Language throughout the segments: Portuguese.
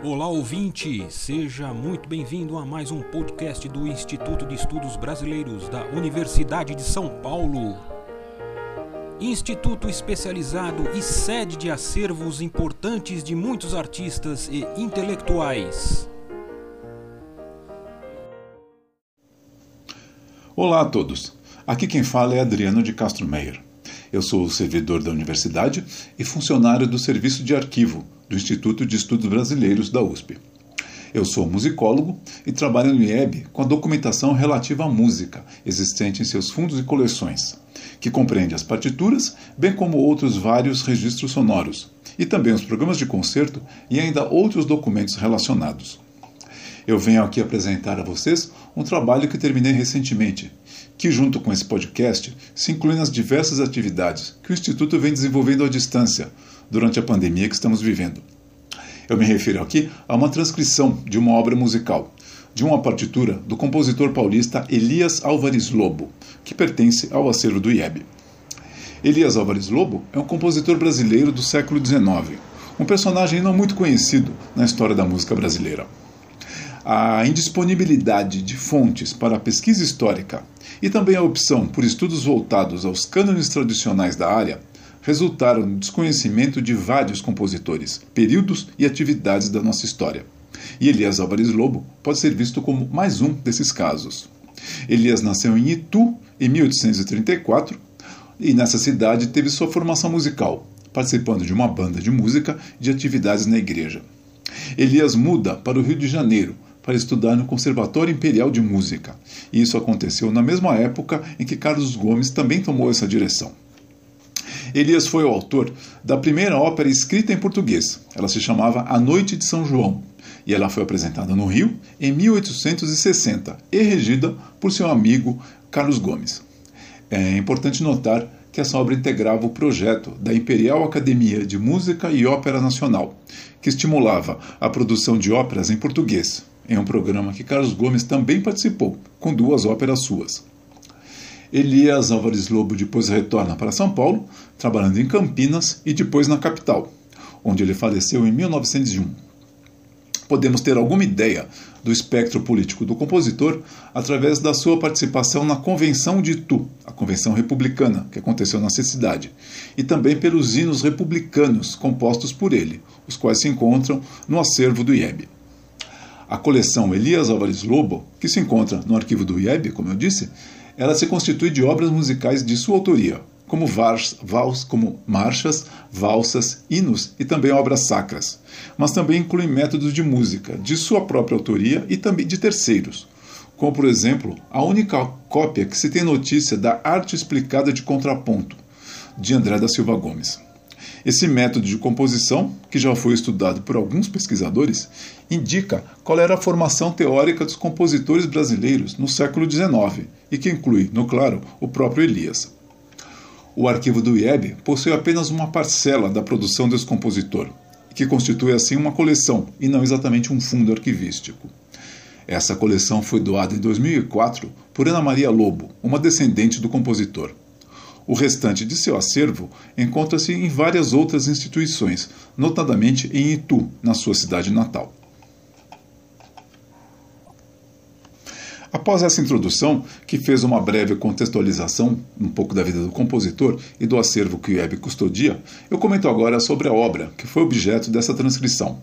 Olá ouvinte, seja muito bem-vindo a mais um podcast do Instituto de Estudos Brasileiros da Universidade de São Paulo. Instituto especializado e sede de acervos importantes de muitos artistas e intelectuais. Olá a todos. Aqui quem fala é Adriano de Castro Meyer. Eu sou servidor da universidade e funcionário do Serviço de Arquivo do Instituto de Estudos Brasileiros da USP. Eu sou musicólogo e trabalho no IEB com a documentação relativa à música existente em seus fundos e coleções, que compreende as partituras, bem como outros vários registros sonoros, e também os programas de concerto e ainda outros documentos relacionados. Eu venho aqui apresentar a vocês um trabalho que terminei recentemente, que, junto com esse podcast, se inclui nas diversas atividades que o Instituto vem desenvolvendo à distância durante a pandemia que estamos vivendo. Eu me refiro aqui a uma transcrição de uma obra musical, de uma partitura do compositor paulista Elias Álvares Lobo, que pertence ao acervo do IEB. Elias Álvares Lobo é um compositor brasileiro do século XIX, um personagem não muito conhecido na história da música brasileira a indisponibilidade de fontes para a pesquisa histórica e também a opção por estudos voltados aos cânones tradicionais da área resultaram no desconhecimento de vários compositores, períodos e atividades da nossa história. E Elias Álvares Lobo pode ser visto como mais um desses casos. Elias nasceu em Itu em 1834 e nessa cidade teve sua formação musical, participando de uma banda de música e de atividades na igreja. Elias muda para o Rio de Janeiro para estudar no Conservatório Imperial de Música. E isso aconteceu na mesma época em que Carlos Gomes também tomou essa direção. Elias foi o autor da primeira ópera escrita em português. Ela se chamava A Noite de São João e ela foi apresentada no Rio em 1860 e regida por seu amigo Carlos Gomes. É importante notar que essa obra integrava o projeto da Imperial Academia de Música e Ópera Nacional, que estimulava a produção de óperas em português, em um programa que Carlos Gomes também participou, com duas óperas suas. Elias Álvares Lobo depois retorna para São Paulo, trabalhando em Campinas e depois na capital, onde ele faleceu em 1901 podemos ter alguma ideia do espectro político do compositor através da sua participação na Convenção de Itu, a Convenção Republicana, que aconteceu nessa cidade, e também pelos hinos republicanos compostos por ele, os quais se encontram no acervo do IEB. A coleção Elias Álvares Lobo, que se encontra no arquivo do IEB, como eu disse, ela se constitui de obras musicais de sua autoria, como, vals, vals, como marchas, valsas, hinos e também obras sacras, mas também inclui métodos de música de sua própria autoria e também de terceiros, como por exemplo a única cópia que se tem notícia da Arte Explicada de Contraponto, de André da Silva Gomes. Esse método de composição, que já foi estudado por alguns pesquisadores, indica qual era a formação teórica dos compositores brasileiros no século XIX e que inclui, no claro, o próprio Elias. O arquivo do IEB possui apenas uma parcela da produção desse compositor, que constitui assim uma coleção e não exatamente um fundo arquivístico. Essa coleção foi doada em 2004 por Ana Maria Lobo, uma descendente do compositor. O restante de seu acervo encontra-se em várias outras instituições, notadamente em Itu, na sua cidade natal. Após essa introdução, que fez uma breve contextualização um pouco da vida do compositor e do acervo que o IEB custodia, eu comento agora sobre a obra que foi objeto dessa transcrição.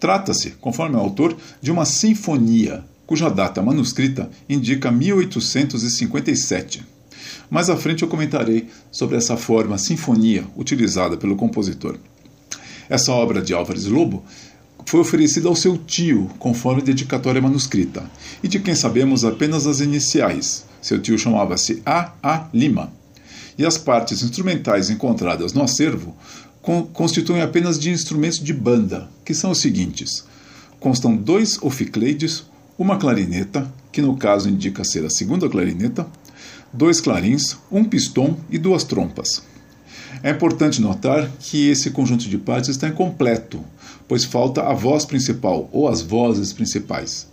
Trata-se, conforme o autor, de uma sinfonia, cuja data manuscrita indica 1857. Mais à frente eu comentarei sobre essa forma sinfonia utilizada pelo compositor. Essa obra de Álvares Lobo foi oferecida ao seu tio, conforme dedicatória manuscrita, e de quem sabemos apenas as iniciais. Seu tio chamava-se A. A. Lima. E as partes instrumentais encontradas no acervo constituem apenas de instrumentos de banda, que são os seguintes: constam dois oficleides, uma clarineta, que no caso indica ser a segunda clarineta, dois clarins, um pistão e duas trompas. É importante notar que esse conjunto de partes está incompleto, pois falta a voz principal ou as vozes principais.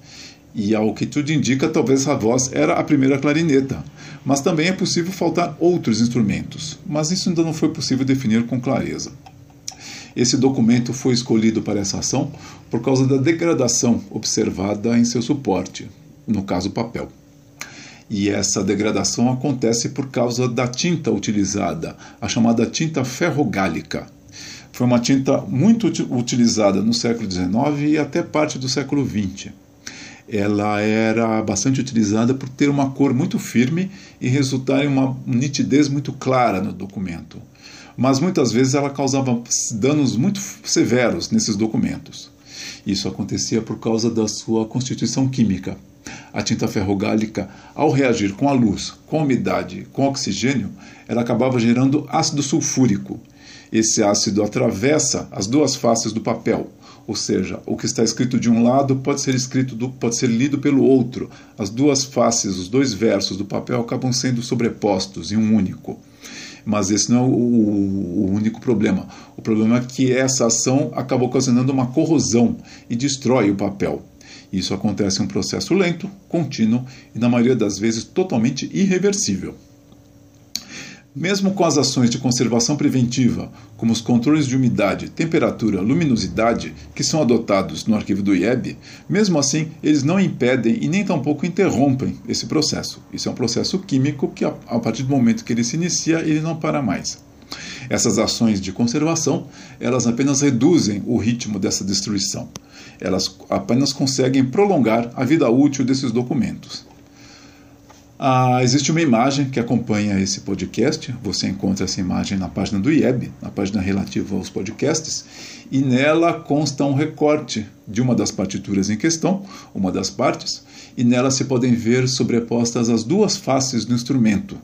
E ao que tudo indica, talvez a voz era a primeira clarineta, mas também é possível faltar outros instrumentos, mas isso ainda não foi possível definir com clareza. Esse documento foi escolhido para essa ação por causa da degradação observada em seu suporte, no caso papel. E essa degradação acontece por causa da tinta utilizada, a chamada tinta ferrogálica. Foi uma tinta muito utilizada no século XIX e até parte do século XX. Ela era bastante utilizada por ter uma cor muito firme e resultar em uma nitidez muito clara no documento. Mas muitas vezes ela causava danos muito severos nesses documentos. Isso acontecia por causa da sua constituição química. A tinta ferrogálica, ao reagir com a luz, com a umidade, com o oxigênio, ela acabava gerando ácido sulfúrico. Esse ácido atravessa as duas faces do papel, ou seja, o que está escrito de um lado pode ser escrito do, pode ser lido pelo outro. As duas faces, os dois versos do papel acabam sendo sobrepostos em um único. Mas esse não é o, o, único problema. O problema é que essa ação acaba ocasionando uma corrosão e destrói o papel. Isso acontece em um processo lento, contínuo e, na maioria das vezes, totalmente irreversível. Mesmo com as ações de conservação preventiva, como os controles de umidade, temperatura, luminosidade, que são adotados no arquivo do IEB, mesmo assim eles não impedem e nem tampouco interrompem esse processo. Isso é um processo químico que, a partir do momento que ele se inicia, ele não para mais. Essas ações de conservação, elas apenas reduzem o ritmo dessa destruição. Elas apenas conseguem prolongar a vida útil desses documentos. Ah, existe uma imagem que acompanha esse podcast. Você encontra essa imagem na página do IEB, na página relativa aos podcasts, e nela consta um recorte de uma das partituras em questão, uma das partes, e nela se podem ver sobrepostas as duas faces do instrumento,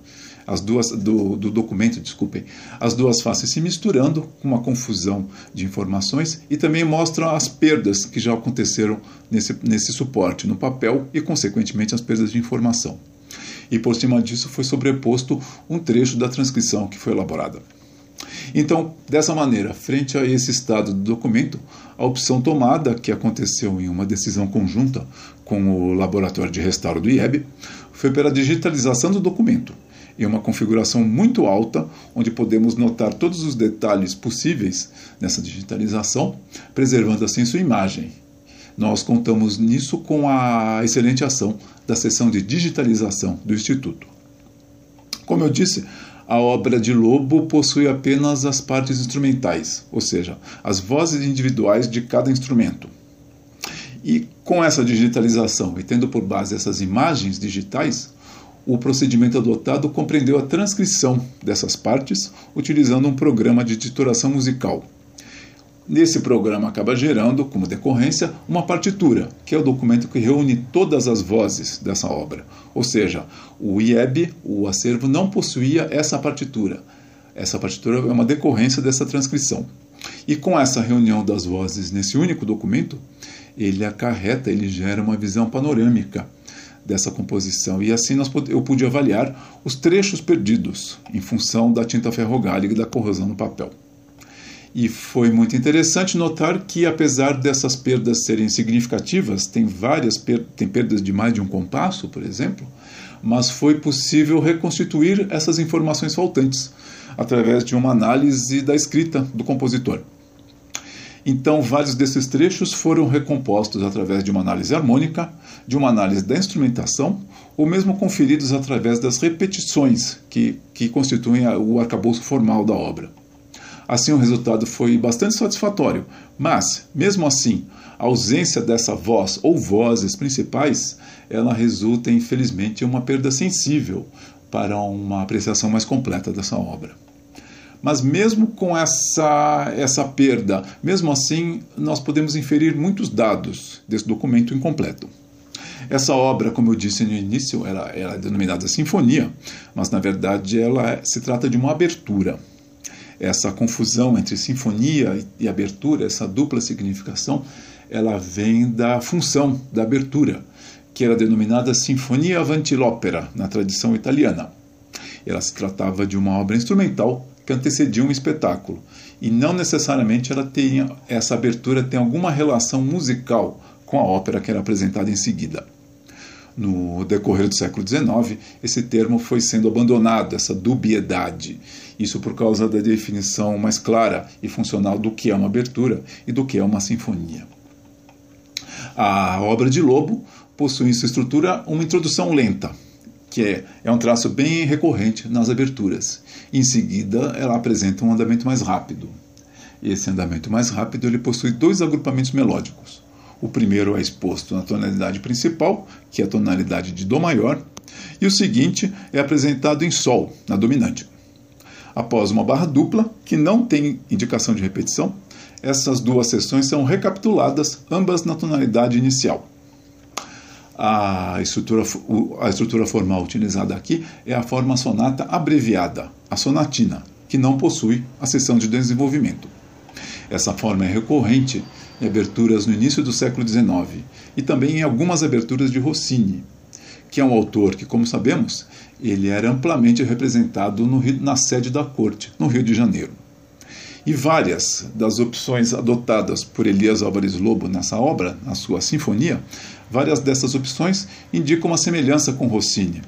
as duas do, do documento, desculpem, as duas faces se misturando com uma confusão de informações e também mostram as perdas que já aconteceram nesse, nesse suporte, no papel e, consequentemente, as perdas de informação e por cima disso foi sobreposto um trecho da transcrição que foi elaborada. Então, dessa maneira, frente a esse estado do documento, a opção tomada, que aconteceu em uma decisão conjunta com o Laboratório de Restauro do IEB, foi pela digitalização do documento, em uma configuração muito alta, onde podemos notar todos os detalhes possíveis nessa digitalização, preservando assim sua imagem nós contamos nisso com a excelente ação da seção de digitalização do Instituto. Como eu disse, a obra de Lobo possui apenas as partes instrumentais, ou seja, as vozes individuais de cada instrumento. E com essa digitalização e tendo por base essas imagens digitais, o procedimento adotado compreendeu a transcrição dessas partes utilizando um programa de titulação musical. Nesse programa acaba gerando, como decorrência, uma partitura, que é o documento que reúne todas as vozes dessa obra. Ou seja, o IEB, o acervo, não possuía essa partitura. Essa partitura é uma decorrência dessa transcrição. E com essa reunião das vozes nesse único documento, ele acarreta, ele gera uma visão panorâmica dessa composição. E assim nós, eu pude avaliar os trechos perdidos em função da tinta ferrogálica e da corrosão no papel. E foi muito interessante notar que, apesar dessas perdas serem significativas, tem várias per tem perdas de mais de um compasso, por exemplo, mas foi possível reconstituir essas informações faltantes através de uma análise da escrita do compositor. Então, vários desses trechos foram recompostos através de uma análise harmônica, de uma análise da instrumentação, ou mesmo conferidos através das repetições que, que constituem o arcabouço formal da obra. Assim, o resultado foi bastante satisfatório, mas, mesmo assim, a ausência dessa voz ou vozes principais, ela resulta, infelizmente, em uma perda sensível para uma apreciação mais completa dessa obra. Mas mesmo com essa, essa perda, mesmo assim, nós podemos inferir muitos dados desse documento incompleto. Essa obra, como eu disse no início, ela, ela é denominada sinfonia, mas na verdade ela é, se trata de uma abertura essa confusão entre sinfonia e abertura, essa dupla significação, ela vem da função da abertura, que era denominada Sinfonia Avanti l'Opera, na tradição italiana. Ela se tratava de uma obra instrumental que antecedia um espetáculo, e não necessariamente ela tinha, essa abertura tem alguma relação musical com a ópera que era apresentada em seguida. No decorrer do século XIX, esse termo foi sendo abandonado, essa dubiedade. Isso por causa da definição mais clara e funcional do que é uma abertura e do que é uma sinfonia. A obra de Lobo possui em sua estrutura uma introdução lenta, que é, é um traço bem recorrente nas aberturas. Em seguida, ela apresenta um andamento mais rápido. Esse andamento mais rápido ele possui dois agrupamentos melódicos. O primeiro é exposto na tonalidade principal, que é a tonalidade de Dó maior, e o seguinte é apresentado em Sol, na dominante. Após uma barra dupla, que não tem indicação de repetição, essas duas sessões são recapituladas, ambas na tonalidade inicial. A estrutura, a estrutura formal utilizada aqui é a forma sonata abreviada, a sonatina, que não possui a seção de desenvolvimento. Essa forma é recorrente em aberturas no início do século XIX e também em algumas aberturas de Rossini, que é um autor que, como sabemos, ele era amplamente representado no, na sede da corte, no Rio de Janeiro. E várias das opções adotadas por Elias Álvares Lobo nessa obra, na sua sinfonia, várias dessas opções indicam uma semelhança com Rossini.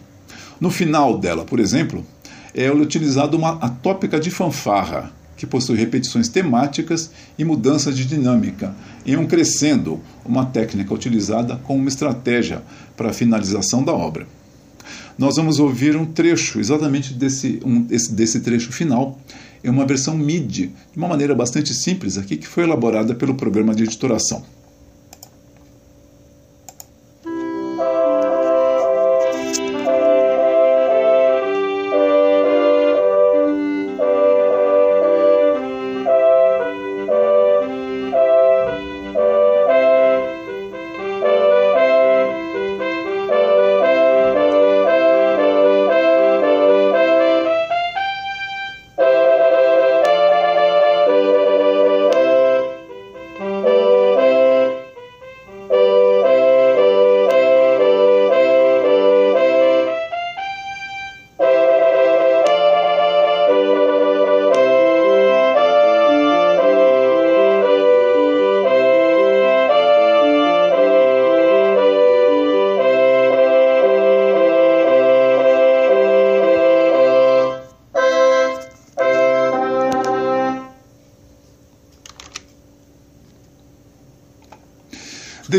No final dela, por exemplo, é utilizada uma atópica de fanfarra, que possui repetições temáticas e mudanças de dinâmica, em um crescendo, uma técnica utilizada como uma estratégia para a finalização da obra. Nós vamos ouvir um trecho exatamente desse, um, desse trecho final, é uma versão MIDI, de uma maneira bastante simples aqui, que foi elaborada pelo programa de editoração.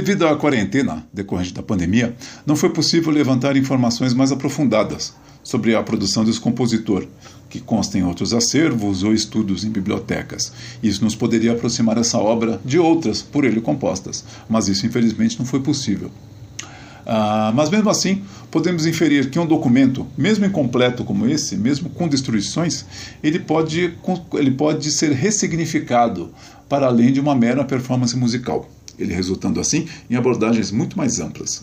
Devido à quarentena decorrente da pandemia, não foi possível levantar informações mais aprofundadas sobre a produção desse compositor, que consta em outros acervos ou estudos em bibliotecas. Isso nos poderia aproximar essa obra de outras por ele compostas, mas isso infelizmente não foi possível. Ah, mas mesmo assim, podemos inferir que um documento, mesmo incompleto como esse, mesmo com destruições, ele pode, ele pode ser ressignificado para além de uma mera performance musical ele resultando assim em abordagens muito mais amplas.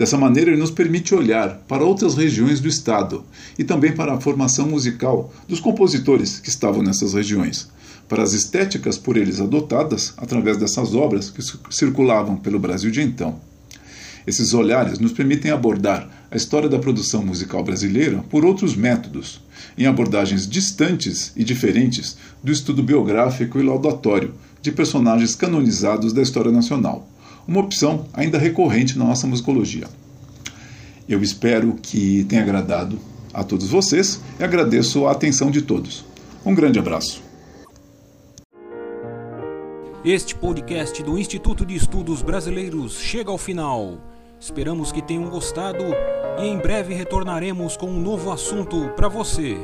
Dessa maneira, ele nos permite olhar para outras regiões do Estado e também para a formação musical dos compositores que estavam nessas regiões, para as estéticas por eles adotadas através dessas obras que circulavam pelo Brasil de então. Esses olhares nos permitem abordar a história da produção musical brasileira por outros métodos, em abordagens distantes e diferentes do estudo biográfico e laudatório de personagens canonizados da história nacional, uma opção ainda recorrente na nossa musicologia. Eu espero que tenha agradado a todos vocês e agradeço a atenção de todos. Um grande abraço. Este podcast do Instituto de Estudos Brasileiros chega ao final. Esperamos que tenham gostado e em breve retornaremos com um novo assunto para você.